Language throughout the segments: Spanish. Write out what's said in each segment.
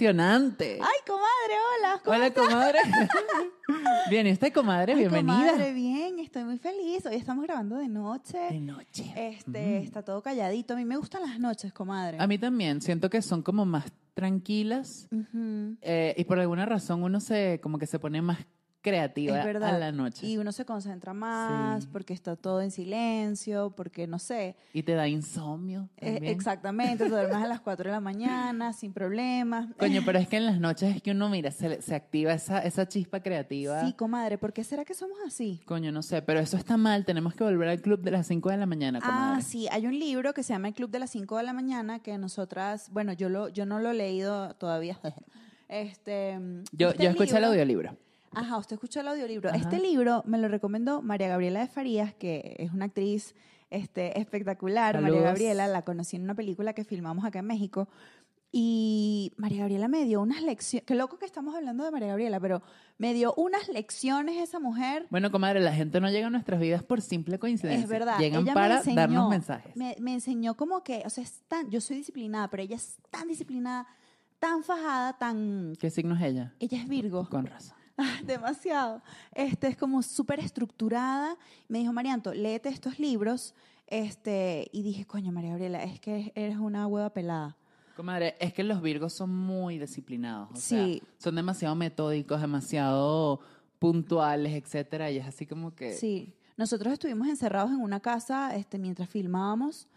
emocionante. Ay, comadre, hola. ¿cómo Hola, comadre. bien, ¿y usted, comadre? Ay, Bienvenida. Comadre, bien, estoy muy feliz. Hoy estamos grabando de noche. De noche. Este, está todo calladito. A mí me gustan las noches, comadre. A mí también, siento que son como más tranquilas eh, y por alguna razón uno se, como que se pone más creativa a la noche. Y uno se concentra más Sí. porque está todo en silencio, porque no sé. Y te da insomnio Eh, también. exactamente, te duermes a las 4 de la mañana sin problemas. Coño, pero es que en las noches es que uno, mira, se, se activa esa, esa chispa creativa. Sí, comadre, ¿por qué será que somos así? Coño, no sé, pero eso está mal. Tenemos que volver al club de las 5 de la mañana, Ah, comadre. sí, hay un libro que se llama El Club de las 5 de la mañana que nosotras, bueno, yo lo yo no lo he leído todavía. Este, Yo, este yo escuché el libro- audiolibro. Ajá, usted escuchó el audiolibro. Ajá. Este libro me lo recomendó María Gabriela de Farías, que es una actriz este, espectacular. María. Gabriela la conocí en una película que filmamos acá en México. Y María Gabriela me dio unas lecciones. Qué loco que estamos hablando de María Gabriela, pero me dio unas lecciones esa mujer. Bueno, comadre, la gente no llega a nuestras vidas por simple coincidencia. Es verdad. Llegan ella me para enseñó- darnos mensajes. Me, me enseñó como que, o sea, es tan, yo soy disciplinada, pero ella es tan disciplinada, tan fajada, tan... ¿Qué signo es ella? Ella es Virgo. Con razón. Demasiado. Este es como súper estructurada. Me dijo, Marianto, léete estos libros. Este, y dije, coño, María Gabriela, es que eres una hueva pelada. Comadre, es que los virgos son muy disciplinados. O Sí. sea, son demasiado metódicos, demasiado puntuales, etcétera. Y es así como que. Sí. Nosotros estuvimos encerrados en una casa este, mientras filmábamos.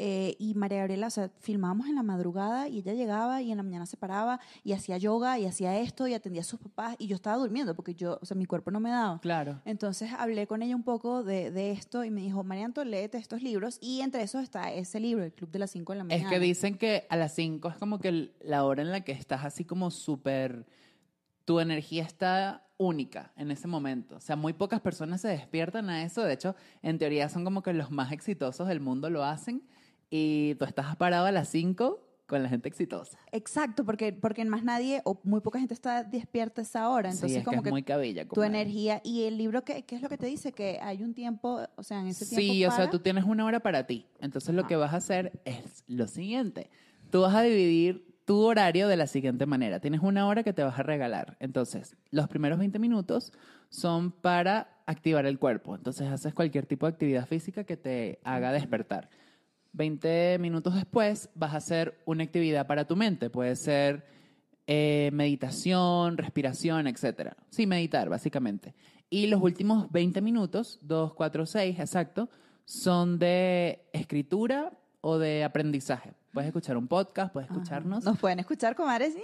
Eh, y María Gabriela, o sea, filmábamos en la madrugada y ella llegaba y en la mañana se paraba y hacía yoga y hacía esto y atendía a sus papás y yo estaba durmiendo porque yo, o sea, mi cuerpo no me daba. Claro. Entonces hablé con ella un poco de, de esto y me dijo, Marianto, léete estos libros. Y entre esos está ese libro, El Club de las 5 de la Es mañana. que dicen que a las 5 es como que la hora en la que estás así como súper. Tu energía está única en ese momento. O sea, muy pocas personas se despiertan a eso. De hecho, en teoría son como que los más exitosos del mundo lo hacen. Y tú estás parado a las 5 con la gente exitosa. Exacto, porque, porque más nadie o muy poca gente está despierta a esa hora. Entonces, sí, es como que que, es muy cabilla. tu energía. Y el libro, ¿qué, ¿qué es lo que te dice? Que hay un tiempo, o sea, en ese tiempo. Sí, o sea, tú tienes una hora para ti. Entonces lo que vas a hacer es lo siguiente. Tú vas a dividir tu horario de la siguiente manera. Tienes una hora que te vas a regalar. Entonces, los primeros 20 minutos son para activar el cuerpo. Entonces, haces cualquier tipo de actividad física que te haga despertar. 20 minutos después vas a hacer una actividad para tu mente. Puede ser eh, meditación, respiración, etc. Sí, meditar, básicamente. Y los últimos 20 minutos, 2, 4, 6, exacto, son de escritura o de aprendizaje. Puedes escuchar un podcast, puedes Ajá. escucharnos. Nos pueden escuchar, comadres.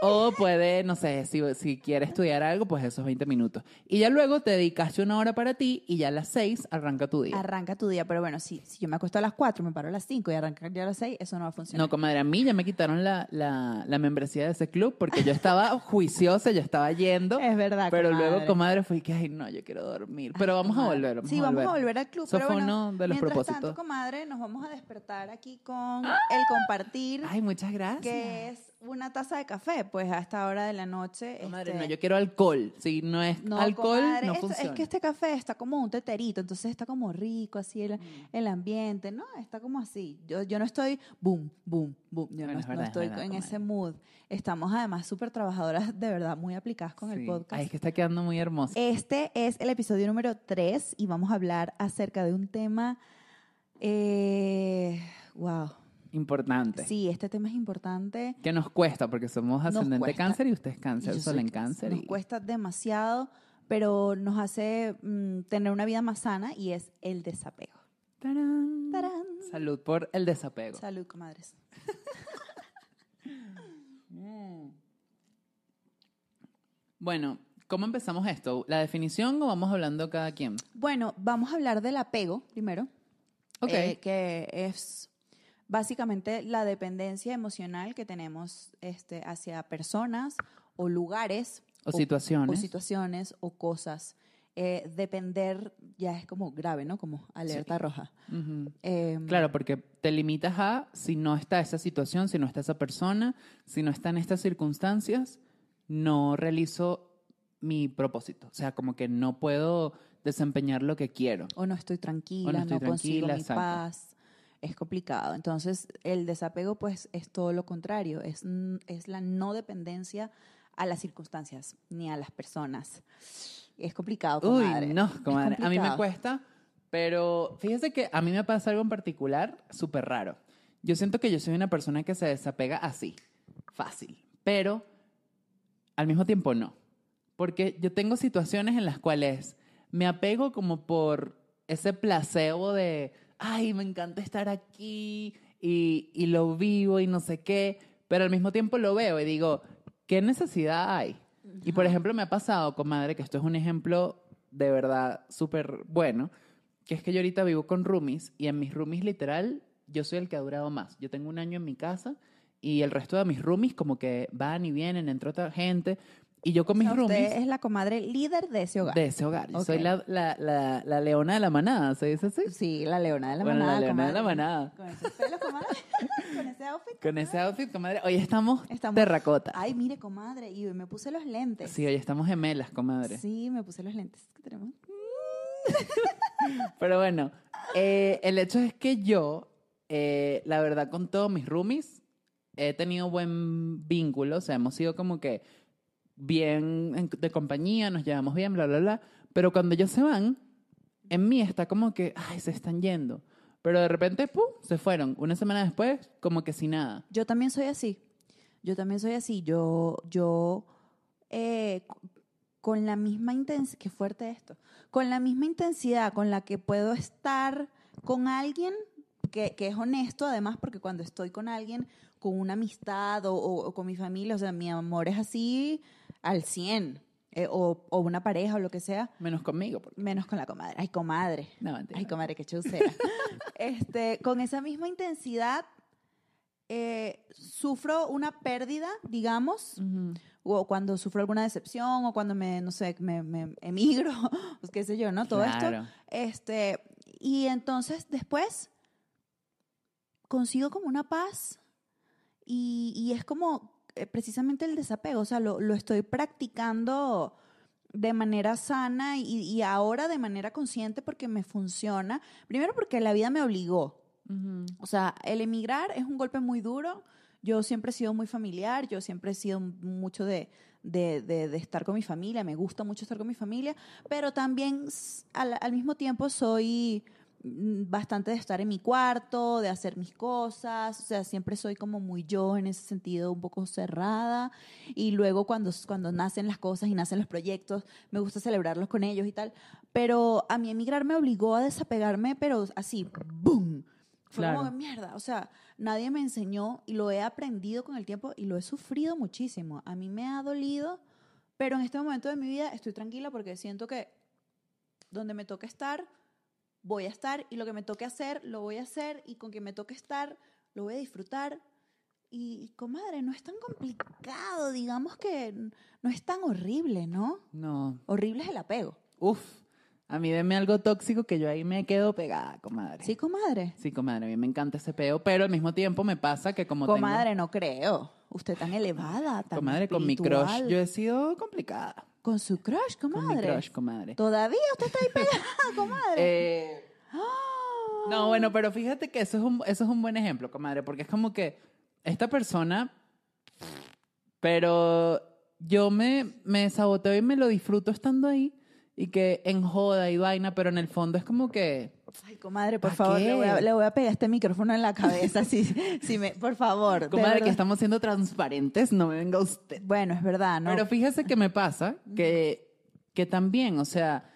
O puede, no sé, si, si quieres estudiar algo, pues esos 20 minutos. Y ya luego te dedicaste una hora para ti y ya a las 6 arranca tu día. Arranca tu día. Pero bueno, si, si yo me acuesto a las 4, me paro a las 5 y arrancar ya a las 6, eso no va a funcionar. No, comadre, a mí ya me quitaron la, la, la membresía de ese club porque yo estaba juiciosa, yo estaba yendo. es verdad. Pero comadre. luego, comadre, fue que, ay, no, yo quiero dormir. Pero vamos a volver, vamos sí, a volver. vamos a volver al club. Eso pero fue bueno, uno de los propósitos. tanto, comadre, nos vamos a despertar aquí con el compartir, Ay, muchas gracias. que es una taza de café, pues a esta hora de la noche. Comadre, este, no, yo quiero alcohol. Si no es no, alcohol, comadre, no esto- funciona. Es que este café está como un teterito, entonces está como rico, así el, Mm. el ambiente, ¿no? Está como así. Yo, yo no estoy boom, boom, boom. Yo Bueno, no, es no verdad, es estoy verdad, en comadre. ese mood. Estamos además súper trabajadoras, de verdad, muy aplicadas con el podcast. Ay, es que está quedando muy hermoso. Este es el episodio número 3 y vamos a hablar acerca de un tema. Eh, wow. Importante. Sí, este tema es importante. Que nos cuesta porque somos ascendente cáncer y usted es y cáncer, yo sol en cáncer. Nos y- cuesta demasiado, pero nos hace mm, tener una vida más sana y es el desapego. ¡Tarán! ¡Tarán! Salud por el desapego. Salud, comadres. Bueno, ¿cómo empezamos esto? ¿La definición o vamos hablando cada quien? Bueno, vamos a hablar del apego primero. Ok. eh, que es básicamente la dependencia emocional que tenemos este, hacia personas o lugares o situaciones. o situaciones o cosas. Eh, depender ya es como grave, ¿no? Como alerta roja. Ujú. Eh, Claro, porque te limitas a si no está esa situación, si no está esa persona, si no están estas circunstancias, no realizo mi propósito. O sea, como que no puedo desempeñar lo que quiero. O no estoy tranquila, O no no, estoy consigo tranquila, mi exacto. paz. Es complicado. Entonces, el desapego, pues, es todo lo contrario, es, es la no dependencia a las circunstancias ni a las personas. Es complicado, Uy, comadre. no, Es comadre. A mí me cuesta, pero fíjese que a mí me pasa algo en particular súper raro. Yo siento que yo soy una persona que se desapega así, fácil, pero al mismo tiempo no. Porque yo tengo situaciones en las cuales me apego como por ese placebo de, ay, me encanta estar aquí y, y lo vivo y no sé qué, pero al mismo tiempo lo veo y digo, ¿qué necesidad hay? Y por ejemplo, me ha pasado, comadre, que esto es un ejemplo de verdad súper bueno, que es que yo ahorita vivo con roomies y en mis roomies literal yo soy el que ha durado más. Yo tengo un año en mi casa y el resto de mis roomies como que van y vienen, entra otra gente. Y yo con O mis sea, roomies usted es la comadre líder de ese hogar. de ese hogar. Yo soy la, la, la, la leona de la manada, ¿se dice así? Sí, la leona de la Bueno, la manada. leona de la comadre. manada. Con ese pelo, comadre. Con ese outfit. Con ese outfit, comadre. Hoy estamos, Estamos- terracota. Ay, mire, comadre. Y me puse los lentes. Sí, hoy estamos gemelas, comadre. Sí, me puse los lentes que tenemos. Pero bueno, eh, el hecho es que yo, eh, la verdad, con todos mis roomies, he tenido buen vínculo. O sea, hemos sido como que bien en- de compañía, nos llevamos bien, bla, bla, bla. Pero cuando ellos se van, en mí está como que, ay, se están yendo. Pero de repente, ¡pum!, se fueron. Una semana después, como que sin nada. Yo también soy así. Yo también soy así. Yo, yo, eh, con la misma intensidad, qué fuerte esto, con la misma intensidad con la que puedo estar con alguien que, que es honesto, además, porque cuando estoy con alguien, con una amistad o, o- o con mi familia, o sea, mi amor es así al 100, eh, o, o una pareja o lo que sea, Menos conmigo. porque- menos con la comadre. Ay, comadre. No, mentira. Ay, comadre, qué chusera. este, con esa misma intensidad, eh, sufro una pérdida, digamos, o cuando sufro alguna decepción, o cuando me, no sé, me, me emigro, pues qué sé yo, ¿no? Todo esto. Este, y entonces después consigo como una paz y, y es como precisamente el desapego, o sea, lo, lo estoy practicando de manera sana y, y ahora de manera consciente porque me funciona. Primero porque la vida me obligó. Ujú. O sea, el emigrar es un golpe muy duro. Yo siempre he sido muy familiar, yo siempre he sido mucho de, de, de- de estar con mi familia, me gusta mucho estar con mi familia, pero también al, al mismo tiempo soy bastante de estar en mi cuarto, de hacer mis cosas, o sea, siempre soy como muy yo en ese sentido, un poco cerrada, y luego cuando, cuando nacen las cosas y nacen los proyectos, me gusta celebrarlos con ellos y tal, pero a mí emigrar me obligó a desapegarme, pero así, ¡boom! Fue Claro. como, mierda, o sea, nadie me enseñó y lo he aprendido con el tiempo y lo he sufrido muchísimo. A mí me ha dolido, pero en este momento de mi vida estoy tranquila porque siento que donde me toque estar, voy a estar y lo que me toque hacer, lo voy a hacer y con que me toque estar, lo voy a disfrutar. Y, comadre, no es tan complicado, digamos que no es tan horrible, ¿no? No. Horrible es el apego. Uf. A mí deme algo tóxico que yo ahí me quedo pegada, comadre. Sí, comadre. Sí, comadre, a mí me encanta ese peo, pero al mismo tiempo me pasa que como Comadre, no creo. Usted tan elevada, tan Comadre, con mi crush yo he sido complicada. Con su crush, Con mi comadre. crush, comadre. Todavía usted está ahí pegada, comadre. Eh, Ah. no, bueno, pero fíjate que eso es, un, eso es un buen ejemplo, comadre, porque es como que esta persona, pero yo me, me saboteo y me lo disfruto estando ahí y que en joda y vaina, pero en el fondo es como que... Ay, comadre, por ¿Pa favor, le voy, a, le voy a pegar este micrófono en la cabeza. si, si me, por favor. Comadre, que estamos siendo transparentes, no me venga usted. Bueno, es verdad, ¿no? Pero fíjese que me pasa que, que también, o sea,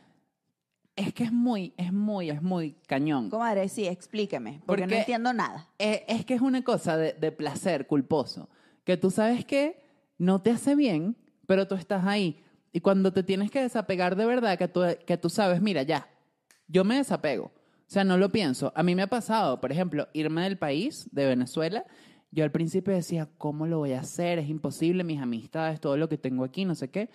es que es muy, es muy, es muy cañón. Comadre, sí, explíqueme, porque, no Porque- entiendo nada. Eh, es que es una cosa de, de placer culposo, que tú sabes que no te hace bien, pero tú estás ahí. Y cuando te tienes que desapegar de verdad, que tú, que tú sabes, mira, ya, yo me desapego. O sea, no lo pienso. A mí me ha pasado, por ejemplo, irme del país, de Venezuela. Yo al principio decía, ¿cómo lo voy a hacer? Es imposible, mis amistades, todo lo que tengo aquí, no sé qué.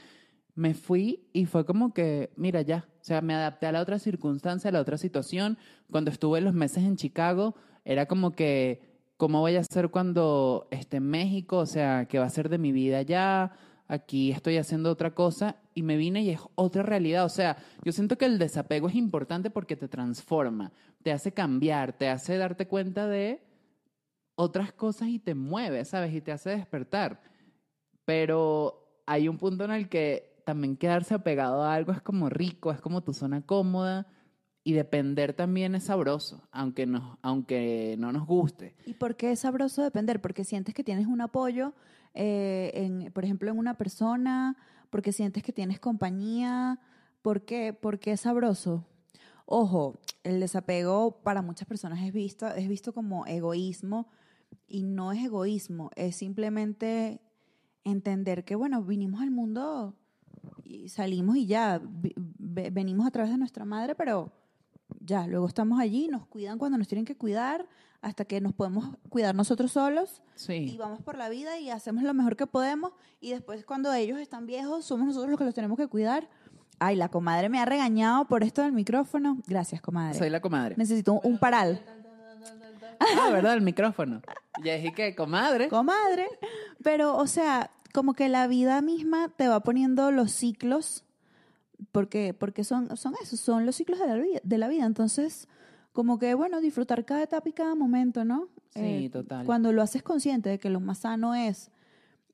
Me fui y fue como que, mira, ya. O sea, me adapté a la otra circunstancia, a la otra situación. Cuando estuve los meses en Chicago, era como que, ¿cómo voy a hacer cuando esté en México? O sea, ¿qué va a ser de mi vida allá? Aquí estoy haciendo otra cosa y me vine y es otra realidad. O sea, yo siento que el desapego es importante porque te transforma, te hace cambiar, te hace darte cuenta de otras cosas y te mueve, ¿sabes? Y te hace despertar. Pero hay un punto en el que también quedarse apegado a algo es como rico, es como tu zona cómoda y depender también es sabroso, aunque, nos, aunque no nos guste. ¿Y por qué es sabroso depender? Porque sientes que tienes un apoyo, eh, en, por ejemplo, en una persona, porque sientes que tienes compañía. ¿Por qué? ¿Por qué es sabroso? Ojo, el desapego para muchas personas es visto, es visto como egoísmo y no es egoísmo, es simplemente entender que, bueno, vinimos al mundo y salimos y ya, venimos a través de nuestra madre, pero ya, luego estamos allí, nos cuidan cuando nos tienen que cuidar, hasta que nos podemos cuidar nosotros solos y Sí, vamos por la vida y hacemos lo mejor que podemos y después cuando ellos están viejos somos nosotros los que los tenemos que cuidar. Ay, la comadre me ha regañado por esto del micrófono. Gracias, comadre. soy la comadre. Necesito un, un paral. Ah, ¿verdad? El micrófono. Ya dije que, comadre. Comadre. Pero, o sea, como que la vida misma te va poniendo los ciclos, porque, porque son, son esos, son los ciclos de la, vida, de la vida. Entonces, como que, bueno, disfrutar cada etapa y cada momento, ¿no? Eh, Sí, total. Cuando lo haces consciente de que lo más sano es,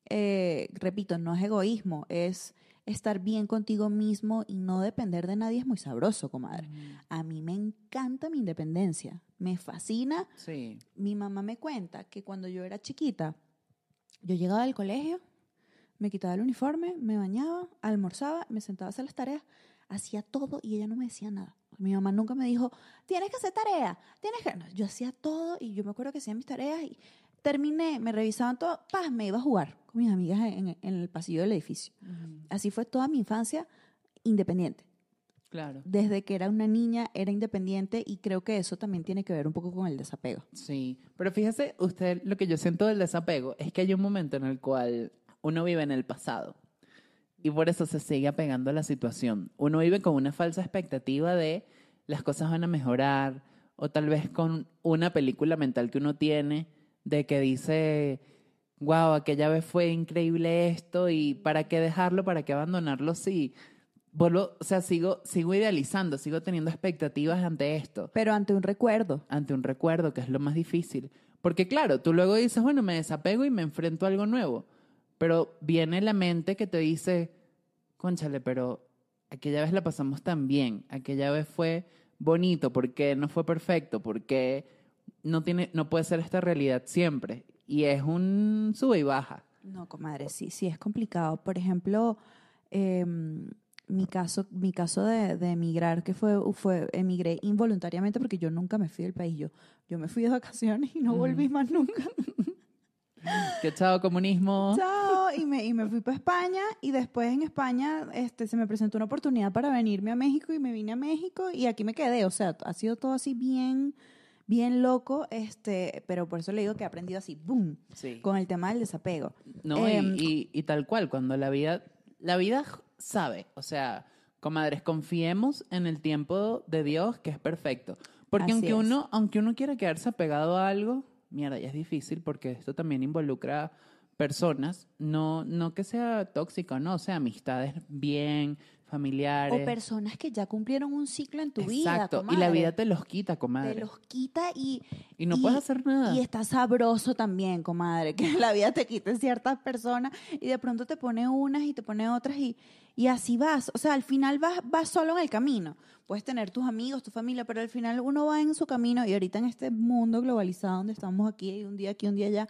eh, repito, no es egoísmo, es estar bien contigo mismo y no depender de nadie es muy sabroso, comadre. A mí me encanta mi independencia, me fascina. Sí. Mi mamá me cuenta que cuando yo era chiquita, yo llegaba del colegio, me quitaba el uniforme, me bañaba, almorzaba, me sentaba a hacer las tareas, hacía todo y ella no me decía nada. Mi mamá nunca me dijo, tienes que hacer tarea, tienes que... No, yo hacía todo y yo me acuerdo que hacía mis tareas y terminé, me revisaban todo, paz, me iba a jugar con mis amigas en, en el pasillo del edificio. Así fue toda mi infancia independiente. Claro. Desde que era una niña era independiente y creo que eso también tiene que ver un poco con el desapego. Sí, pero fíjese, usted lo que yo siento del desapego es que hay un momento en el cual uno vive en el pasado y por eso se sigue apegando a la situación. Uno vive con una falsa expectativa de las cosas van a mejorar o tal vez con una película mental que uno tiene de que dice, wow, aquella vez fue increíble esto y para qué dejarlo, para qué abandonarlo si vuelvo, o sea, sigo, sigo idealizando, sigo teniendo expectativas ante esto Pero ante un recuerdo. ante un recuerdo, que es lo más difícil. Porque claro, tú luego dices, bueno, me desapego y me enfrento a algo nuevo. Pero viene la mente que te dice, conchale, pero aquella vez la pasamos tan bien, aquella vez fue bonito, porque no fue perfecto, porque no, tiene, no puede ser esta realidad siempre. Y es un sube y baja. No, comadre, sí, sí, es complicado. Por ejemplo, em, mi caso, mi caso de, de emigrar, que fue, fue, emigré involuntariamente porque yo nunca me fui del país. Yo, yo me fui de vacaciones y no volví más nunca. Que chao comunismo. Chao, y me, y me fui para España y después en España este, se me presentó una oportunidad para venirme a México y me vine a México y aquí me quedé. O sea, ha sido todo así bien, bien loco, este, pero por eso le digo que he aprendido así, boom, Sí. con el tema del desapego. No, y- Em, y, y tal cual, cuando la vida, la vida sabe, o sea, comadres, confiemos en el tiempo de Dios que es perfecto. Porque aunque es. uno, aunque uno quiera quedarse apegado a algo, mierda, ya es difícil porque esto también involucra personas, no, no que sea tóxico, no, o sea, amistades bien, familiares. O personas que ya cumplieron un ciclo en tu vida. Exacto, y la vida te los quita, comadre. te los quita y, Y no puedes hacer nada. Y está sabroso también, comadre, que la vida te quite ciertas personas y de pronto te pone unas y te pone otras y, y así vas. O sea, al final vas, vas solo en el camino. Puedes tener tus amigos, tu familia, pero al final uno va en su camino y ahorita en este mundo globalizado donde estamos aquí, un día aquí, un día allá,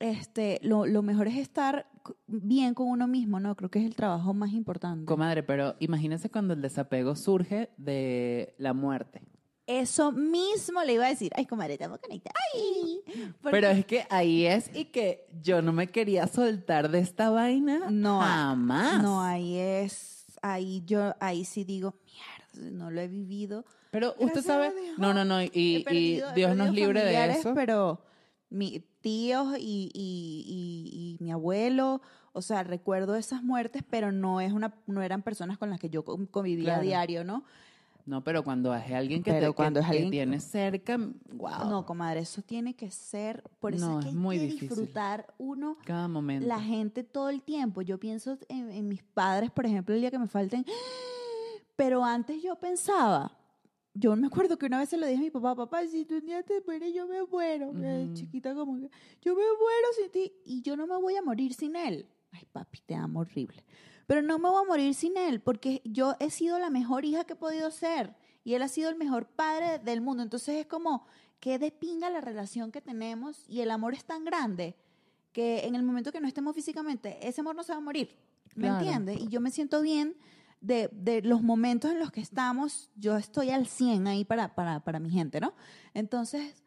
este, lo, lo mejor es estar bien con uno mismo, ¿no? Creo que es el trabajo más importante. Comadre, pero imagínense cuando el desapego surge de la muerte. Eso mismo le iba a decir. Ay, comadre, estamos conectadas. Ay. Pero es que ahí es y que yo no me quería soltar de esta vaina No, jamás. No, ahí es, ahí yo, ahí sí digo, mierda, no lo he vivido. Pero usted Gracias sabe, no, no, no, y, y Dios nos libre de eso. Pero mi tíos y, y- y- y mi abuelo, o sea, recuerdo esas muertes, pero no es una, no eran personas con las que yo con- convivía a diario, ¿no? No, pero cuando es alguien que, Pero te, cuando que, es que alguien- tienes cerca, wow. No, comadre, eso tiene que ser, por eso No, es que es hay muy que disfrutar uno Cada momento. la gente todo el tiempo. Yo pienso en, en mis padres, por ejemplo, el día que me falten. Pero antes yo pensaba, yo me acuerdo que una vez se lo dije a mi papá, papá, si tú un día te mueres, yo me muero. Ujú. Chiquita como que, yo me muero sin ti y yo no me voy a morir sin él. Ay, papi, te amo horrible. Pero no me voy a morir sin él porque yo he sido la mejor hija que he podido ser y él ha sido el mejor padre del mundo. Entonces es como que de pinga la relación que tenemos y el amor es tan grande que en el momento que no estemos físicamente, ese amor no se va a morir. ¿Me Claro. entiendes? Y yo me siento bien de, de los momentos en los que estamos, yo estoy al 100 ahí para, para, para mi gente, ¿no? Entonces,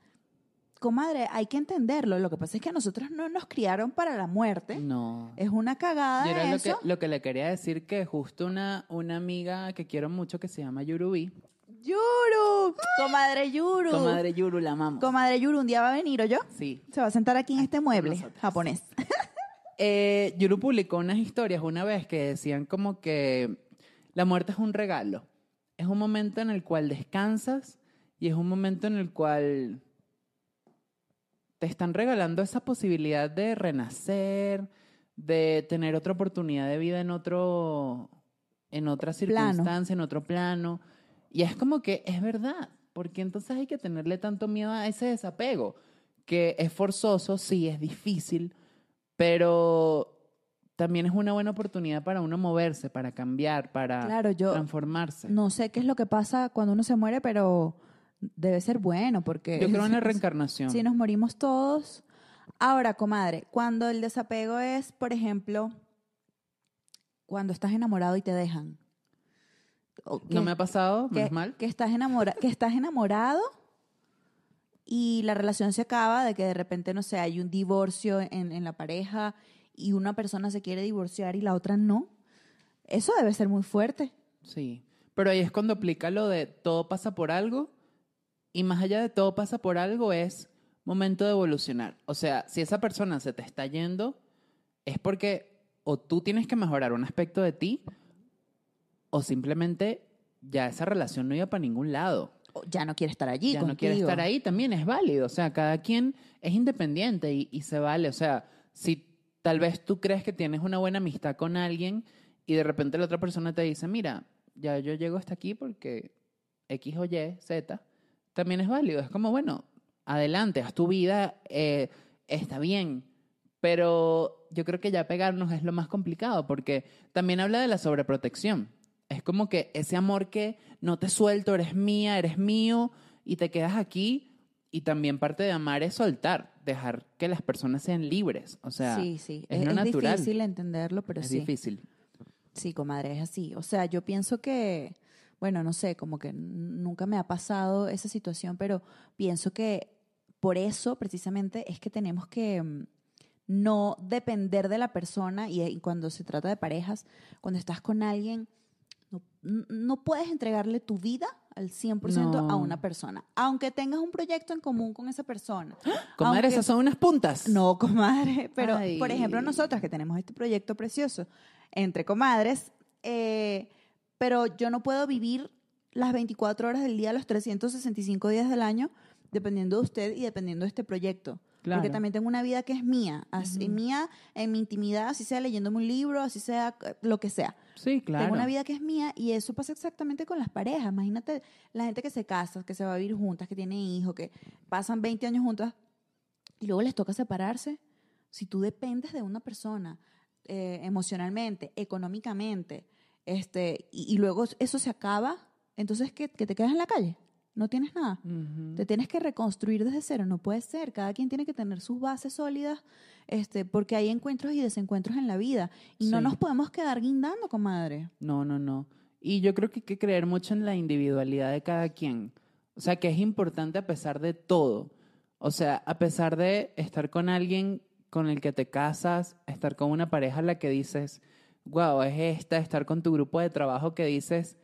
comadre, hay que entenderlo. Lo que pasa es que a nosotros no nos criaron para la muerte. No. Es una cagada Yo era lo que, eso. lo que le quería decir que justo una, una amiga que quiero mucho que se llama Yurubi. Yuru, comadre Yuru. Comadre Yuru, la amamos. Comadre Yuru, un día va a venir, ¿o yo? sí. Se va a sentar aquí en este mueble japonés. Eh, Yuru publicó unas historias una vez que decían como que la muerte es un regalo. Es un momento en el cual descansas y es un momento en el cual te están regalando esa posibilidad de renacer, de tener otra oportunidad de vida en otro, en otra Plano. circunstancia, en otro plano. Y es como que es verdad, porque entonces hay que tenerle tanto miedo a ese desapego, que es forzoso, sí, es difícil, pero también es una buena oportunidad para uno moverse, para cambiar, para Claro, yo transformarse. no sé qué es lo que pasa cuando uno se muere, pero debe ser bueno porque... Yo creo en la reencarnación. Si nos morimos todos. Ahora, comadre, cuando el desapego es, por ejemplo, cuando estás enamorado y te dejan. No me ha pasado, que, menos mal. que estás enamora- que estás enamorado y la relación se acaba de que de repente, no sé, hay un divorcio en, en la pareja y una persona se quiere divorciar y la otra no. Eso debe ser muy fuerte. Sí, pero ahí es cuando aplica lo de todo pasa por algo y más allá de todo pasa por algo es momento de evolucionar. O sea, si esa persona se te está yendo es porque o tú tienes que mejorar un aspecto de ti o simplemente ya esa relación no iba para ningún lado. O Ya no quiere estar allí. ya no quiere estar ahí, también es válido. O sea, cada quien es independiente y, y se vale. O sea, si tal vez tú crees que tienes una buena amistad con alguien y de repente la otra persona te dice, mira, ya yo llego hasta aquí porque X o Y, Z, también es válido. Es como, bueno, adelante, haz tu vida, eh, está bien. Pero yo creo que ya pegarnos es lo más complicado porque también habla de la sobreprotección. Es como que ese amor que no te suelto, eres mía, eres mío y te quedas aquí. Y también parte de amar es soltar, dejar que las personas sean libres. O sea, sí, sí. es Es, es natural. difícil entenderlo, pero es sí. difícil. Sí, comadre, es así. O sea, yo pienso que, bueno, no sé, como que nunca me ha pasado esa situación, pero pienso que por eso precisamente es que tenemos que mm, no depender de la persona y, y cuando se trata de parejas, cuando estás con alguien, no, puedes entregarle tu vida al 100% a No. una persona, aunque tengas un proyecto en común con esa persona. Comadre, Aunque- esas son unas puntas. no, comadre, pero Ay. por ejemplo nosotras que tenemos este proyecto precioso entre comadres, eh, pero yo no puedo vivir las 24 horas del día, los 365 días del año, dependiendo de usted y dependiendo de este proyecto. Claro. Porque también tengo una vida que es mía, así, mía en mi intimidad, así sea leyéndome un libro, así sea eh, lo que sea. Sí, claro. Tengo una vida que es mía y eso pasa exactamente con las parejas. Imagínate la gente que se casa, que se va a vivir juntas, que tiene hijos, que pasan 20 años juntas y luego les toca separarse. Si tú dependes de una persona eh, emocionalmente, económicamente, este, y, y luego eso se acaba, entonces ¿qué, que te quedas en la calle. No tienes nada. Te tienes que reconstruir desde cero, no puede ser. Cada quien tiene que tener sus bases sólidas, este, porque hay encuentros y desencuentros en la vida. Y no nos podemos quedar guindando, comadre. No, no, no. Y yo creo que hay que creer mucho en la individualidad de cada quien. O sea, que es importante a pesar de todo. O sea, a pesar de estar con alguien con el que te casas, estar con una pareja a la que dices, wow, es esta, estar con tu grupo de trabajo que dices,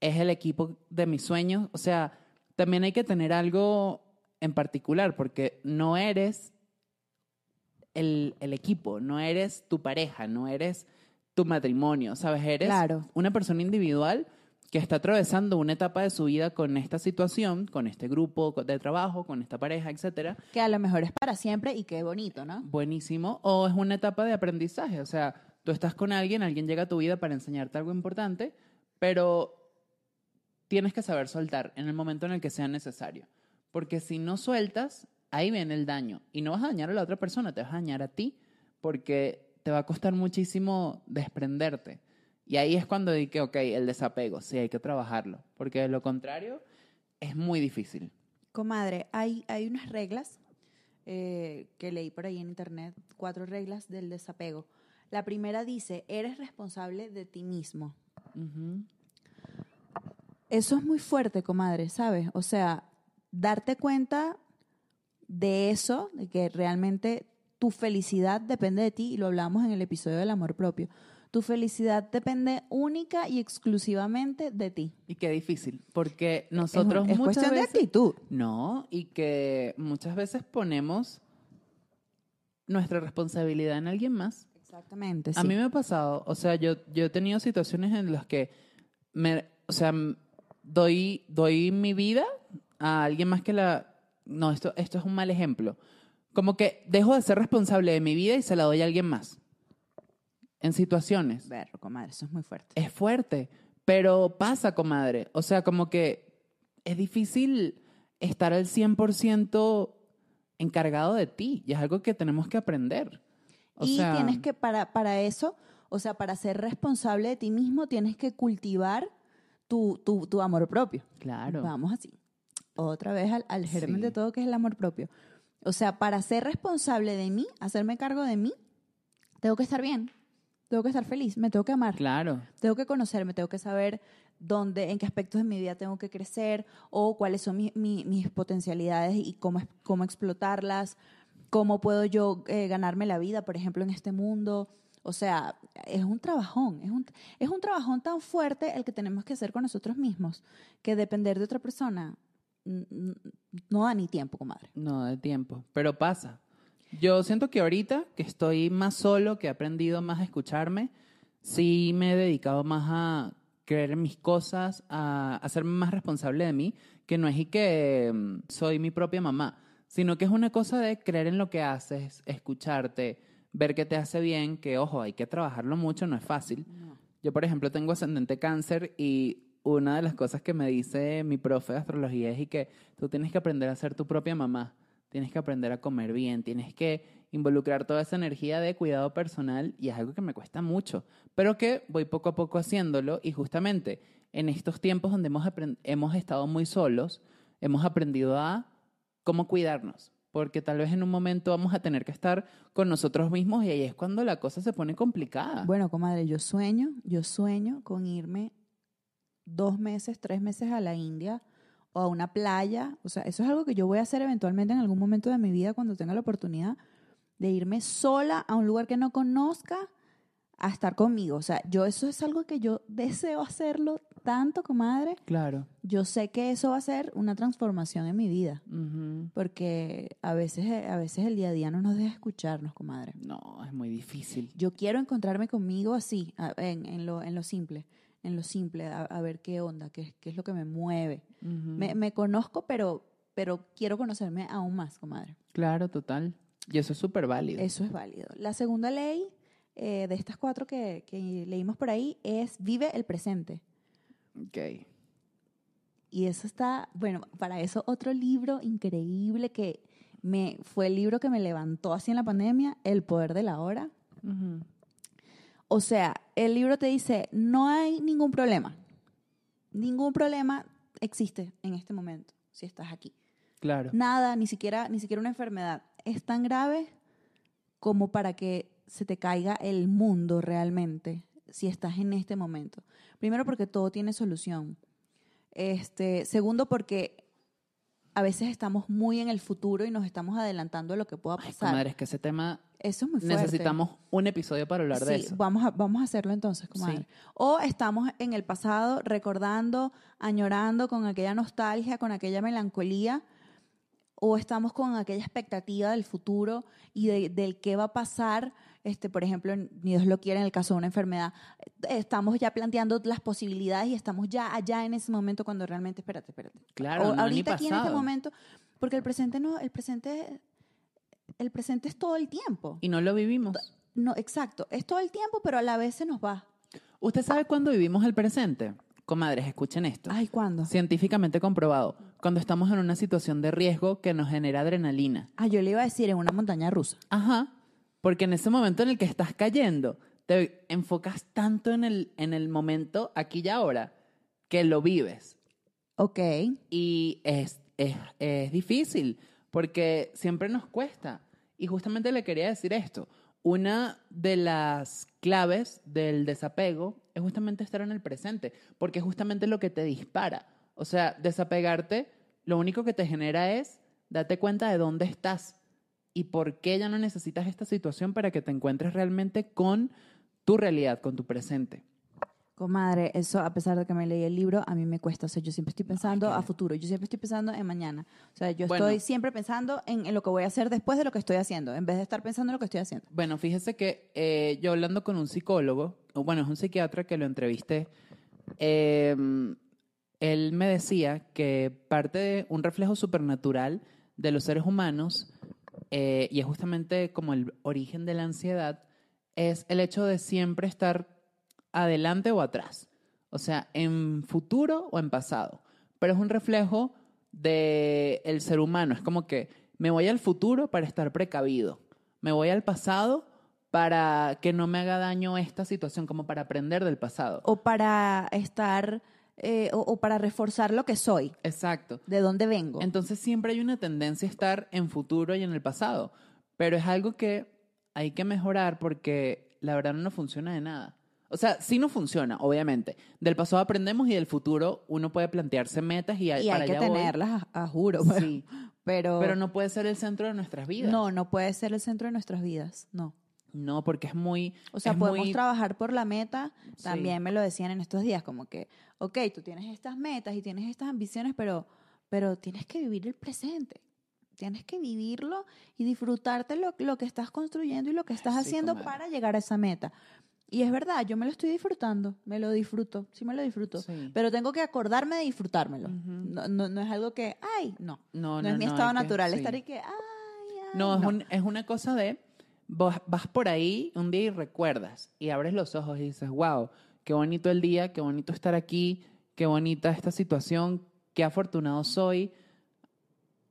es el equipo de mis sueños. O sea, también hay que tener algo en particular, porque no eres el, el equipo, no eres tu pareja, no eres tu matrimonio, ¿sabes? Eres Claro. una persona individual que está atravesando una etapa de su vida con esta situación, con este grupo de trabajo, con esta pareja, etcétera, Que a lo mejor es para siempre y qué bonito, ¿no? buenísimo, o es una etapa de aprendizaje, o sea, tú estás con alguien, alguien llega a tu vida para enseñarte algo importante, pero tienes que saber soltar en el momento en el que sea necesario, porque si no sueltas, ahí viene el daño y no vas a dañar a la otra persona, te vas a dañar a ti, porque te va a costar muchísimo desprenderte. Y ahí es cuando dije, ok, el desapego, sí, hay que trabajarlo, porque de lo contrario es muy difícil. Comadre, hay, hay unas reglas eh, que leí por ahí en internet, cuatro reglas del desapego. La primera dice, eres responsable de ti mismo. Ujú. Eso es muy fuerte, comadre, ¿sabes? O sea, darte cuenta de eso, de que realmente tu felicidad depende de ti, y lo hablamos en el episodio del amor propio. Tu felicidad depende única y exclusivamente de ti. Y qué difícil, porque Es nosotros es, muchas cuestión veces... de actitud. No, y que muchas veces ponemos nuestra responsabilidad en alguien más. Exactamente, A mí me ha pasado, o sea, yo, yo he tenido situaciones en las que me, o sea, doy, doy mi vida a alguien más que la... No, esto, esto es un mal ejemplo. Como que dejo de ser responsable de mi vida y se la doy a alguien más. En situaciones. Berro, comadre, eso es muy fuerte. Es fuerte, pero pasa, comadre. O sea, como que es difícil estar al 100% encargado de ti y es algo que tenemos que aprender. O y sea, tienes que, para, para eso, o sea, para ser responsable de ti mismo, tienes que cultivar tu, tu, tu amor propio. Claro. Vamos así. Otra vez al, al germen Sí. de todo, que es el amor propio. O sea, para ser responsable de mí, hacerme cargo de mí, tengo que estar bien, tengo que estar feliz, me tengo que amar, Claro. tengo que conocerme, tengo que saber dónde, en qué aspectos de mi vida tengo que crecer o cuáles son mi- mi- mis potencialidades y cómo, cómo explotarlas, cómo puedo yo eh, ganarme la vida, por ejemplo, en este mundo. O sea, es un trabajón, es un, es un trabajón tan fuerte el que tenemos que hacer con nosotros mismos, que depender de otra persona no da ni tiempo, comadre. No, de tiempo. Pero pasa. Yo siento que ahorita que estoy más solo, que he aprendido más a escucharme, sí me he dedicado más a creer en mis cosas, a hacerme más responsable de mí, que no es y que mm, soy mi propia mamá, sino que es una cosa de creer en lo que haces, escucharte, ver que te hace bien, que ojo, hay que trabajarlo mucho, no es fácil. Yo, por ejemplo, tengo ascendente cáncer y una de las cosas que me dice mi profe de astrología es y que tú tienes que aprender a ser tu propia mamá, tienes que aprender a comer bien, tienes que involucrar toda esa energía de cuidado personal y es algo que me cuesta mucho, pero que voy poco a poco haciéndolo y justamente en estos tiempos donde hemos, hemos estado muy solos, hemos aprendido a cómo cuidarnos, porque tal vez en un momento vamos a tener que estar con nosotros mismos y ahí es cuando la cosa se pone complicada. Bueno, comadre, yo sueño, yo sueño con irme dos meses, tres meses a la India o a una playa. O sea, eso es algo que yo voy a hacer eventualmente en algún momento de mi vida cuando tenga la oportunidad de irme sola a un lugar que no conozca a estar conmigo. O sea, yo eso es algo que yo deseo hacerlo tanto, comadre. Claro. Yo sé que eso va a ser una transformación en mi vida, porque a veces, a veces el día a día no nos deja escucharnos, comadre. No, es muy difícil. Yo quiero encontrarme conmigo así, en, en lo, en lo simple, en lo simple, a, a ver qué onda, qué, qué es lo que me mueve. Me, me conozco, pero, pero quiero conocerme aún más, comadre. Claro, total. Y eso es súper válido. Eso es válido. La segunda ley eh, de estas cuatro que, que leímos por ahí es vive el presente. Ok. Y eso está, bueno, para eso otro libro increíble que me fue el libro que me levantó así en la pandemia, El poder de la hora. O sea, el libro te dice, no hay ningún problema. Ningún problema existe en este momento, si estás aquí. Claro. Nada, ni siquiera, ni siquiera una enfermedad. Es tan grave como para que se te caiga el mundo realmente si estás en este momento. Primero porque todo tiene solución. Este, segundo porque a veces estamos muy en el futuro y nos estamos adelantando a lo que pueda Ay, pasar. comadre, es que ese tema Eso es muy fuerte. necesitamos un episodio para hablar de eso. Vamos a, vamos a hacerlo entonces, comadre. Sí. O estamos en el pasado recordando, añorando con aquella nostalgia, con aquella melancolía, o estamos con aquella expectativa del futuro y de- del qué va a pasar este, por ejemplo, ni Dios lo quiere en el caso de una enfermedad, eh, estamos ya planteando las posibilidades y estamos ya allá en ese momento cuando realmente, espérate, espérate. Claro, O- no, ni ahorita aquí en este momento, porque el presente no, el presente, el presente es todo el tiempo. Y no lo vivimos. No, exacto, es todo el tiempo, pero a la vez se nos va. ¿Usted sabe cuándo vivimos el presente? Comadres, escuchen esto. Ay, ¿cuándo? Científicamente comprobado, cuando estamos en una situación de riesgo que nos genera adrenalina. Ah, yo le iba a decir en una montaña rusa. Ajá, porque en ese momento en el que estás cayendo, te enfocas tanto en el, en el momento aquí y ahora que lo vives. Ok. Y es, es, es difícil, porque siempre nos cuesta. Y justamente le quería decir esto. Una de las claves del desapego es justamente estar en el presente, porque es justamente lo que te dispara. O sea, desapegarte, lo único que te genera es date cuenta de dónde estás y por qué ya no necesitas esta situación para que te encuentres realmente con tu realidad, con tu presente. Comadre, eso a pesar de que me leí el libro, a mí me cuesta. O sea, yo siempre estoy pensando qué- a futuro, yo siempre estoy pensando en mañana. O sea, yo Bueno. estoy siempre pensando en, en lo que voy a hacer después de lo que estoy haciendo, en vez de estar pensando en lo que estoy haciendo. Bueno, fíjese que eh, yo hablando con un psicólogo, bueno, es un psiquiatra que lo entrevisté, eh, él me decía que parte de un reflejo supernatural de los seres humanos, eh, y es justamente como el origen de la ansiedad, es el hecho de siempre estar adelante o atrás. O sea, en futuro o en pasado. Pero es un reflejo del el ser humano. Es como que me voy al futuro para estar precavido. Me voy al pasado para que no me haga daño esta situación, como para aprender del pasado. O para estar, eh, o, o para reforzar lo que soy, Exacto. de dónde vengo. Entonces siempre hay una tendencia a estar en futuro y en el pasado. Pero es algo que hay que mejorar porque la verdad no funciona de nada. O sea, sí no funciona, obviamente. Del pasado aprendemos y del futuro uno puede plantearse metas y, y hay para que allá tenerlas a, a juro. Sí, Pero, pero no puede ser el centro de nuestras vidas. no, no puede ser el centro de nuestras vidas, no. No, porque es muy... O sea, podemos muy- trabajar por la meta. Sí. También me lo decían en estos días, como que, ok, tú tienes estas metas y tienes estas ambiciones, pero, pero tienes que vivir el presente. Tienes que vivirlo y disfrutarte lo, lo que estás construyendo y lo que estás Sí, haciendo comadre. para llegar a esa meta. Y es verdad, yo me lo estoy disfrutando, me lo disfruto, sí me lo disfruto. Sí. Pero tengo que acordarme de disfrutármelo. Ujú. no, no, no es algo que, ay, no. No, No, no, es mi estado que- natural sí. estar y que, ay, ay. No, es, un- es una cosa de vos vas por ahí un día y recuerdas y abres los ojos y dices, wow, qué bonito el día, qué bonito estar aquí, qué bonita esta situación, qué afortunado soy,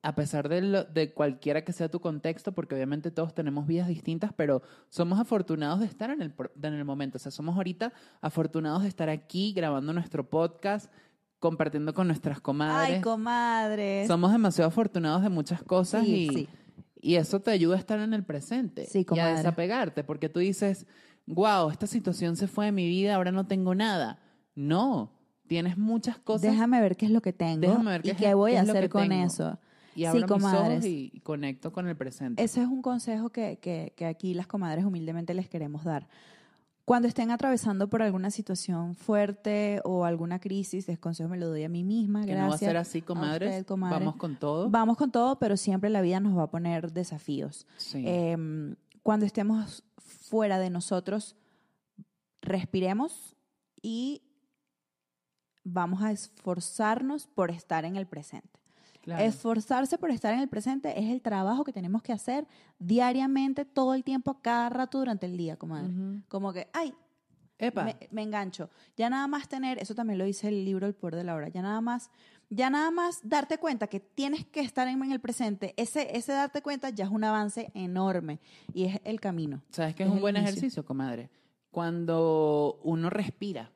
a pesar de, lo- de cualquiera que sea tu contexto, porque obviamente todos tenemos vidas distintas, pero somos afortunados de estar en el, en el momento. O sea, somos ahorita afortunados de estar aquí grabando nuestro podcast, compartiendo con nuestras comadres. Ay, comadres. Somos demasiado afortunados de muchas cosas Sí, y, sí. Y eso te ayuda a estar en el presente Sí, y a desapegarte, porque tú dices, wow, esta situación se fue de mi vida, ahora no tengo nada. No, tienes muchas cosas Déjame ver qué es lo que tengo Déjame ver qué y es- qué voy qué a hacer con tengo. eso. y sí, abro mis comadres. ojos y conecto con el presente. Ese es un consejo que, que, que aquí las comadres humildemente les queremos dar. Cuando estén atravesando por alguna situación fuerte o alguna crisis, el consejo me lo doy a mí misma. que Gracias. no va a ser así, comadres. usted, comadre. Vamos con todo. Vamos con todo, pero siempre la vida nos va a poner desafíos. Sí. Em, cuando estemos fuera de nosotros, respiremos y vamos a esforzarnos por estar en el presente. Claro. Esforzarse por estar en el presente es el trabajo que tenemos que hacer diariamente, todo el tiempo, cada rato durante el día, comadre. Como que, ay, Epa. me, me engancho. Ya nada más tener, eso también lo dice el libro El Poder de la Hora, ya nada más, ya nada más darte cuenta que tienes que estar en, en el presente, ese, ese darte cuenta ya es un avance enorme y es el camino. ¿Sabes qué es Es un buen inicio. ejercicio, comadre? Cuando uno respira,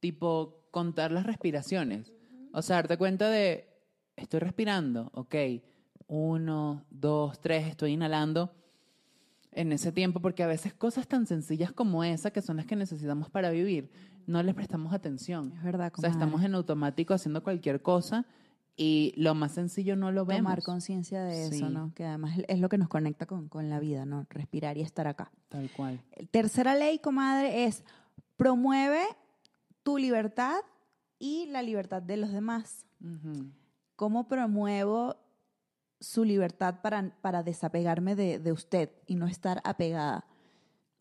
tipo contar las respiraciones. O sea, darte cuenta de, estoy respirando, ok, uno, dos, tres, estoy inhalando en ese tiempo, porque a veces cosas tan sencillas como esa, que son las que necesitamos para vivir, no les prestamos atención. Es verdad, O sea, comadre. estamos en automático haciendo cualquier cosa y lo más sencillo no lo vemos. Tomar conciencia de eso. ¿no? Que además es lo que nos conecta con, con la vida, ¿no? Respirar y estar acá. Tal cual. Tercera ley, comadre, es promueve tu libertad y la libertad de los demás. Ujú. ¿Cómo promuevo su libertad para, para desapegarme de, de usted y no estar apegada?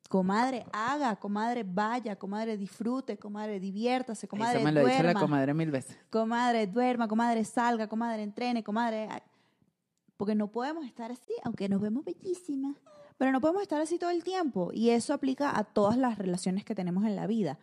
Comadre, haga, comadre, vaya, comadre, disfrute, comadre, diviértase, comadre, Eso me lo ha dicho la duerma, comadre mil veces. comadre, duerma, comadre, salga, comadre, entrene, comadre. Porque no podemos estar así, aunque nos vemos bellísimas, pero no podemos estar así todo el tiempo. Y eso aplica a todas las relaciones que tenemos en la vida.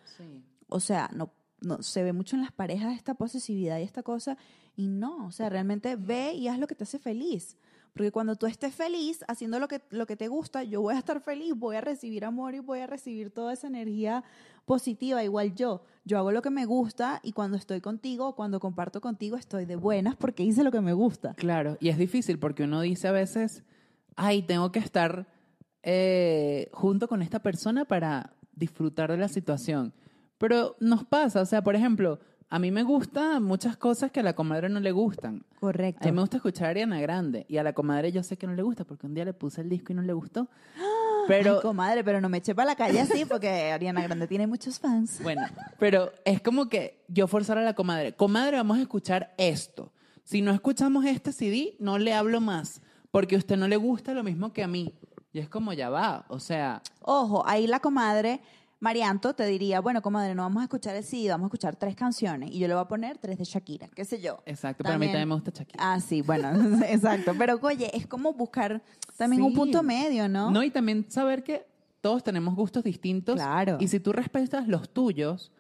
O sea, no, no se ve mucho en las parejas esta posesividad y esta cosa. Y no, o sea, realmente ve y haz lo que te hace feliz. Porque cuando tú estés feliz haciendo lo que, lo que te gusta, yo voy a estar feliz, voy a recibir amor y voy a recibir toda esa energía positiva. Igual yo, yo hago lo que me gusta y cuando estoy contigo, cuando comparto contigo, estoy de buenas porque hice lo que me gusta. Claro, y es difícil porque uno dice a veces, ay, tengo que estar eh, junto con esta persona para disfrutar de la situación. Pero nos pasa, o sea, por ejemplo, a mí me gustan muchas cosas que a la comadre no le gustan. Correcto. A mí me gusta escuchar a Ariana Grande y a la comadre yo sé que no le gusta porque un día le puse el disco y no le gustó. Pero Ay, comadre, pero no me eché para la calle así porque Ariana Grande tiene muchos fans. Bueno, pero es como que yo forzar a la comadre, comadre, vamos a escuchar esto. Si no escuchamos este CD, no le hablo más, porque a usted no le gusta lo mismo que a mí. Y es como ya va, o sea, Ojo, ahí la comadre Marianto te diría, bueno, comadre, no vamos a escuchar el CD, vamos a escuchar tres canciones y yo le voy a poner tres de Shakira, qué sé yo. exacto, pero a mí también me gusta Shakira. Ah, sí, bueno, exacto. Pero oye, es como buscar también un Sí. punto medio, ¿no? No, y también saber que todos tenemos gustos distintos. Claro. Y si tú respetas los tuyos,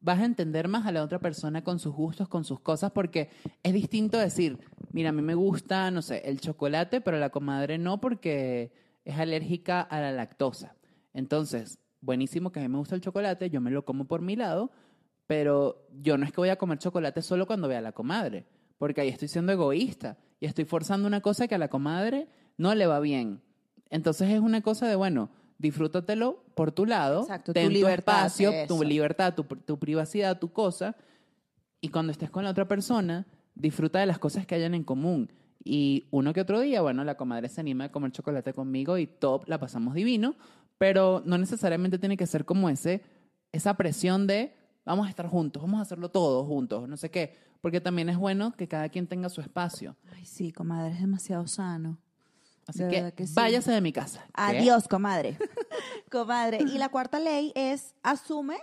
vas a entender más a la otra persona con sus gustos, con sus cosas, porque es distinto decir, mira, a mí me gusta, no sé, el chocolate, pero a la comadre no porque es alérgica a la lactosa. Entonces, buenísimo que a mí me gusta el chocolate, yo me lo como por mi lado, pero yo no es que voy a comer chocolate solo cuando vea a la comadre, porque ahí estoy siendo egoísta y estoy forzando una cosa que a la comadre no le va bien. Entonces es una cosa de, bueno, disfrútatelo por tu lado, Exacto, ten tu, libertad, espacio, eso. tu libertad, tu, tu privacidad, tu cosa, y cuando estés con la otra persona, disfruta de las cosas que hayan en común. Y uno que otro día, bueno, la comadre se anima a comer chocolate conmigo y top, la pasamos divino, pero no necesariamente tiene que ser como ese, esa presión de vamos a estar juntos, vamos a hacerlo todos juntos, no sé qué, porque también es bueno que cada quien tenga su espacio. Ay, sí, comadre, es demasiado sano. Así De que, que sí. váyase de mi casa. ¿Qué? Adiós, comadre. comadre. Y la cuarta ley es asume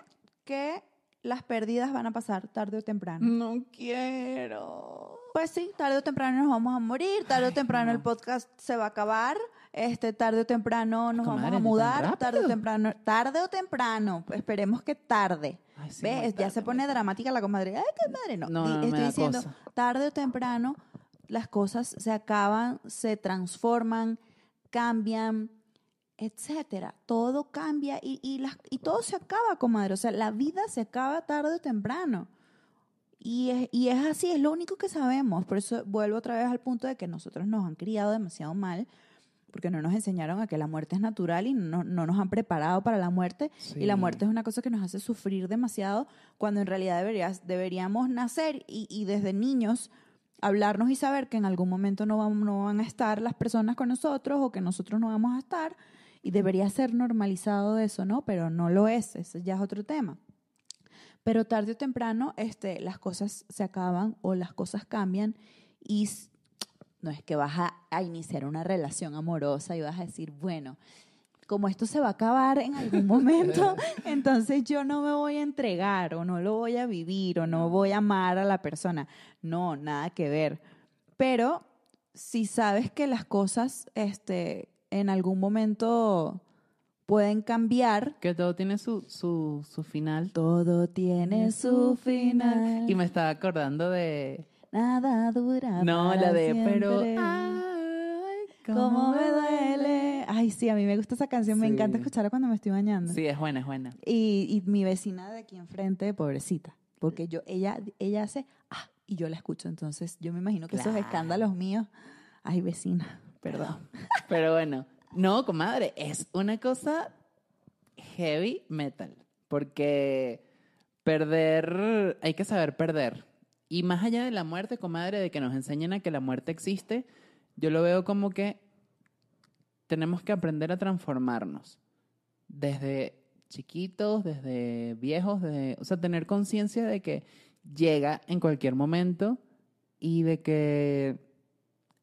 que las pérdidas van a pasar tarde o temprano. No quiero. Pues sí, tarde o temprano nos vamos a morir, tarde o temprano el podcast se va a acabar, este, tarde o temprano nos Comadre, vamos a ¿ni tan mudar, tarde o temprano, tarde o temprano, esperemos que tarde. Ay, sí, muy ¿Ves? Ya se pone dramática la comadre. Ay, qué madre, no. No, Estoy diciendo, cosa. tarde o temprano las cosas se acaban, se transforman, cambian, etcétera. Todo cambia y, y, las- y todo se acaba, comadre. O sea, la vida se acaba tarde o temprano. Y es, y es así, es lo único que sabemos. Por eso vuelvo otra vez al punto de que nosotros nos han criado demasiado mal, porque no nos enseñaron a que la muerte es natural y no, no nos han preparado para la muerte. Y la Sí. muerte es una cosa que nos hace sufrir demasiado, cuando en realidad deberías, deberíamos nacer y, y desde niños hablarnos y saber que en algún momento no van, no van a estar las personas con nosotros o que nosotros no vamos a estar. Y debería ser normalizado eso, ¿no? Pero no lo es, ese ya es otro tema. Pero tarde o temprano este, las cosas se acaban o las cosas cambian y no es que vas a, a iniciar una relación amorosa y vas a decir, bueno, como esto se va a acabar en algún momento, entonces yo no me voy a entregar o no lo voy a vivir o no voy a amar a la persona. No, nada que ver. Pero si sabes que las cosas este, en algún momento pueden cambiar, Que todo tiene su, su, su final. todo tiene su final. Y me estaba acordando de... Nada dura. No, la de... Pero... Ay, Cómo me duele. Ay, sí, a mí me gusta esa canción. Me Sí. encanta escucharla cuando me estoy bañando. Sí, es buena, es buena. Y, y mi vecina de aquí enfrente, pobrecita, porque yo, ella, ella hace, ah, y yo la escucho. Entonces, yo me imagino que esos escándalos míos, ay, vecina, perdón. Pero bueno, no, comadre, es una cosa heavy metal. Porque perder, hay que saber perder. Y más allá de la muerte, comadre, de que nos enseñen a que la muerte existe, yo lo veo como que tenemos que aprender a transformarnos. Desde chiquitos, desde viejos, de, o sea, tener conciencia de que llega en cualquier momento y de que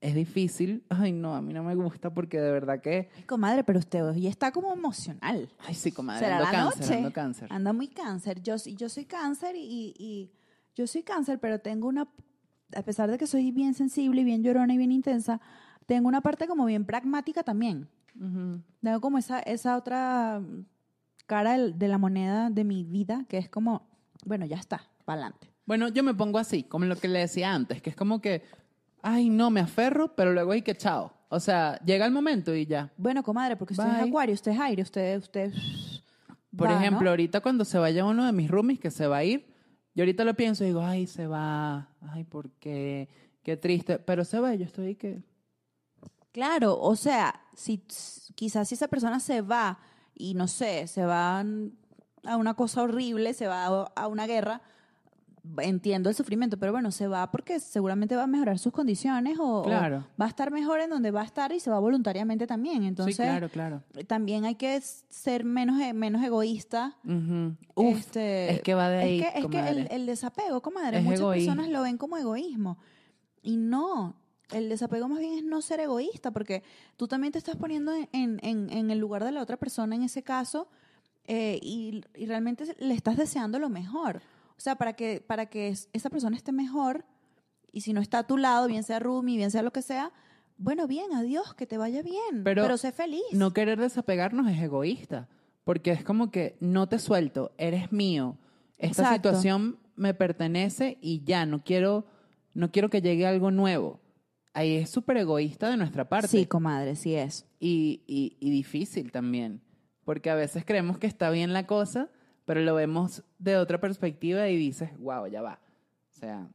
es difícil. Ay, no, a mí no me gusta porque de verdad que... Ay, comadre, pero usted hoy está como emocional. Ay, sí, comadre, ¿Será ando la cáncer, noche? ando cáncer. Anda muy cáncer. Yo, yo soy cáncer y, y yo soy cáncer, pero tengo una, a pesar de que soy bien sensible y bien llorona y bien intensa, tengo una parte como bien pragmática también. Ujú. Tengo como esa, esa otra cara de la moneda de mi vida, que es como, bueno, ya está, para adelante. Bueno, yo me pongo así, como lo que le decía antes, que es como que, ay, no, me aferro, pero luego hay que chao. O sea, llega el momento y ya. Bueno, comadre, porque usted Bye. es acuario, usted es aire, usted, usted Por va, ¿no? ejemplo, ahorita cuando se vaya uno de mis roomies que se va a ir, yo ahorita lo pienso y digo, ay, se va, ay, ¿por qué? Qué triste. Pero se va y yo estoy que... Claro, o sea, si quizás si esa persona se va y no sé, se va a una cosa horrible, se va a una guerra, entiendo el sufrimiento, pero bueno, se va porque seguramente va a mejorar sus condiciones o, va a estar mejor en donde va a estar y se va voluntariamente también. Entonces, sí, claro, claro. también hay que ser menos, e- menos egoísta. Uf, Este, es que va de ahí, Es que, es que el, desapego, comadre, Es muchas egoísmo. personas lo ven como egoísmo. Y no, el desapego más bien es no ser egoísta, porque tú también te estás poniendo en, en- en- en el lugar de la otra persona en ese caso eh, y, y realmente le estás deseando lo mejor. O sea, para que, para que es- esa persona esté mejor y si no está a tu lado, bien sea Rumi, bien sea lo que sea, bueno, bien, adiós, que te vaya bien, Pero pero, sé feliz. No querer desapegarnos es egoísta, porque es como que no te suelto, eres mío. Esta Exacto. situación me pertenece y ya, no quiero, no quiero que llegue algo nuevo. Ahí es súper egoísta de nuestra parte. Sí, comadre, sí es. y, y- y difícil también, porque a veces creemos que está bien la cosa, pero lo vemos de otra perspectiva y dices, wow, ya va. O sea,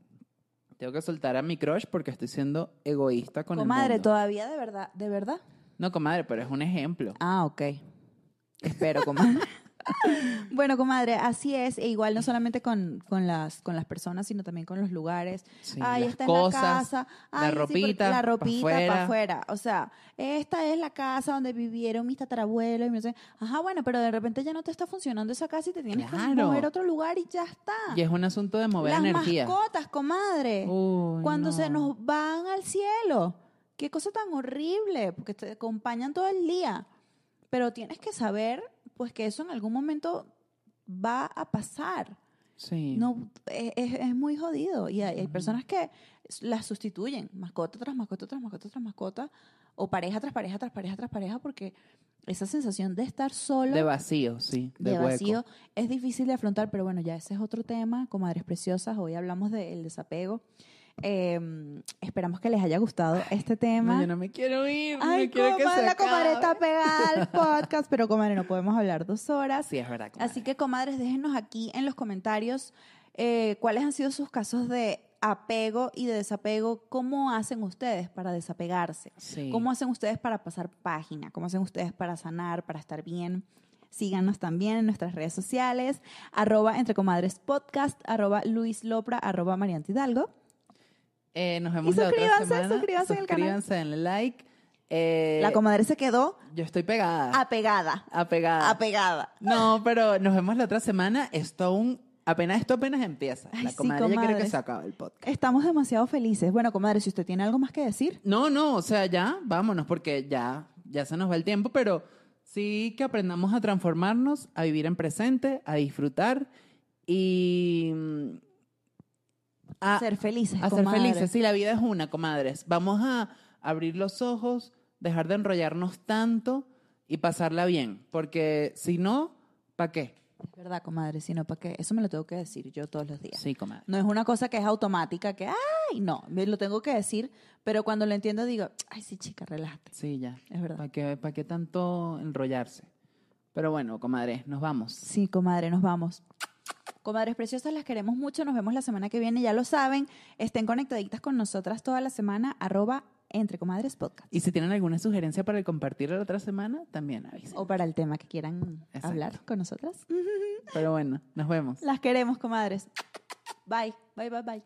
tengo que soltar a mi crush porque estoy siendo egoísta con Comadre, el mundo. todavía de verdad, de verdad. No, comadre, pero es un ejemplo. Ah, ok. Espero, comadre. bueno, comadre, así es. E igual no solamente con, con, las, con las personas, sino también con los lugares. Sí, Ay, las esta cosas, es la casa. la sí, ropita la ropita para afuera. afuera. O sea, esta es la casa donde vivieron mis tatarabuelos. Y me dice, ajá, bueno, pero de repente ya no te está funcionando esa casa y te tienes que mover a otro lugar y ya está. Y es un asunto de mover las energía. mascotas, comadre cuando se no. nos van al cielo. Qué cosa tan horrible, porque te acompañan todo el día. Pero tienes que saber, pues, que eso en algún momento va a pasar. Sí. No, es, es- muy jodido. Y hay, hay personas que las sustituyen, mascota tras mascota tras mascota tras mascota, o pareja tras pareja tras pareja tras pareja, porque esa sensación de estar solo, De vacío, sí. De, de hueco. vacío, es difícil de afrontar, pero bueno, ya ese es otro tema, comadres preciosas. Hoy hablamos del desapego. Eh, esperamos que les haya gustado este tema. No, yo no me quiero ir. Ay, me quiero que se la comadre está pegada al podcast, pero comadre, no podemos hablar dos horas. Sí, es verdad. comadre. Así que, comadres, déjenos aquí en los comentarios eh, cuáles han sido sus casos de apego y de desapego. ¿Cómo hacen ustedes para desapegarse? Sí. ¿Cómo hacen ustedes para pasar página? ¿Cómo hacen ustedes para sanar, para estar bien? Síganos también en nuestras redes sociales, arroba entre comadres podcast, arroba Luis Lopra, arroba Mariante Hidalgo. Eh, nos vemos Y la otra suscríbanse, semana. suscríbanse en el canal. Suscríbanse, denle like. Eh, La comadre se quedó yo estoy pegada. apegada, apegada. apegada. no, pero nos vemos la otra semana. Esto aún, apenas esto apenas empieza. Ay, la sí, comadre ya quiere que se acabe el podcast. Estamos demasiado felices. Bueno, comadre, si usted tiene algo más que decir. No, no, o sea, ya, vámonos, porque ya, ya se nos va el tiempo, pero sí que aprendamos a transformarnos, a vivir en presente, a disfrutar y a, ser felices, a ser felices. Sí, la vida es una, comadres. Vamos a abrir los ojos, dejar de enrollarnos tanto y pasarla bien, porque si no, ¿para qué? Es verdad, comadre, sino para qué. Eso me lo tengo que decir yo todos los días. Sí, comadre. No es una cosa que es automática, que, ay, no, me lo tengo que decir, pero cuando lo entiendo digo, ay, sí, chica, relájate. Sí, ya. Es verdad. ¿Para qué, para qué tanto enrollarse? Pero bueno, comadre, nos vamos. Sí, comadre, nos vamos. Comadres preciosas, las queremos mucho. Nos vemos la semana que viene, ya lo saben. Estén conectaditas con nosotras toda la semana, arroba entre comadres podcast. Y si tienen alguna sugerencia para el compartir la otra semana, también avisen. O para el tema que quieran Exacto. hablar con nosotras. Pero bueno, nos vemos. Las queremos, comadres. Bye, bye, bye, bye.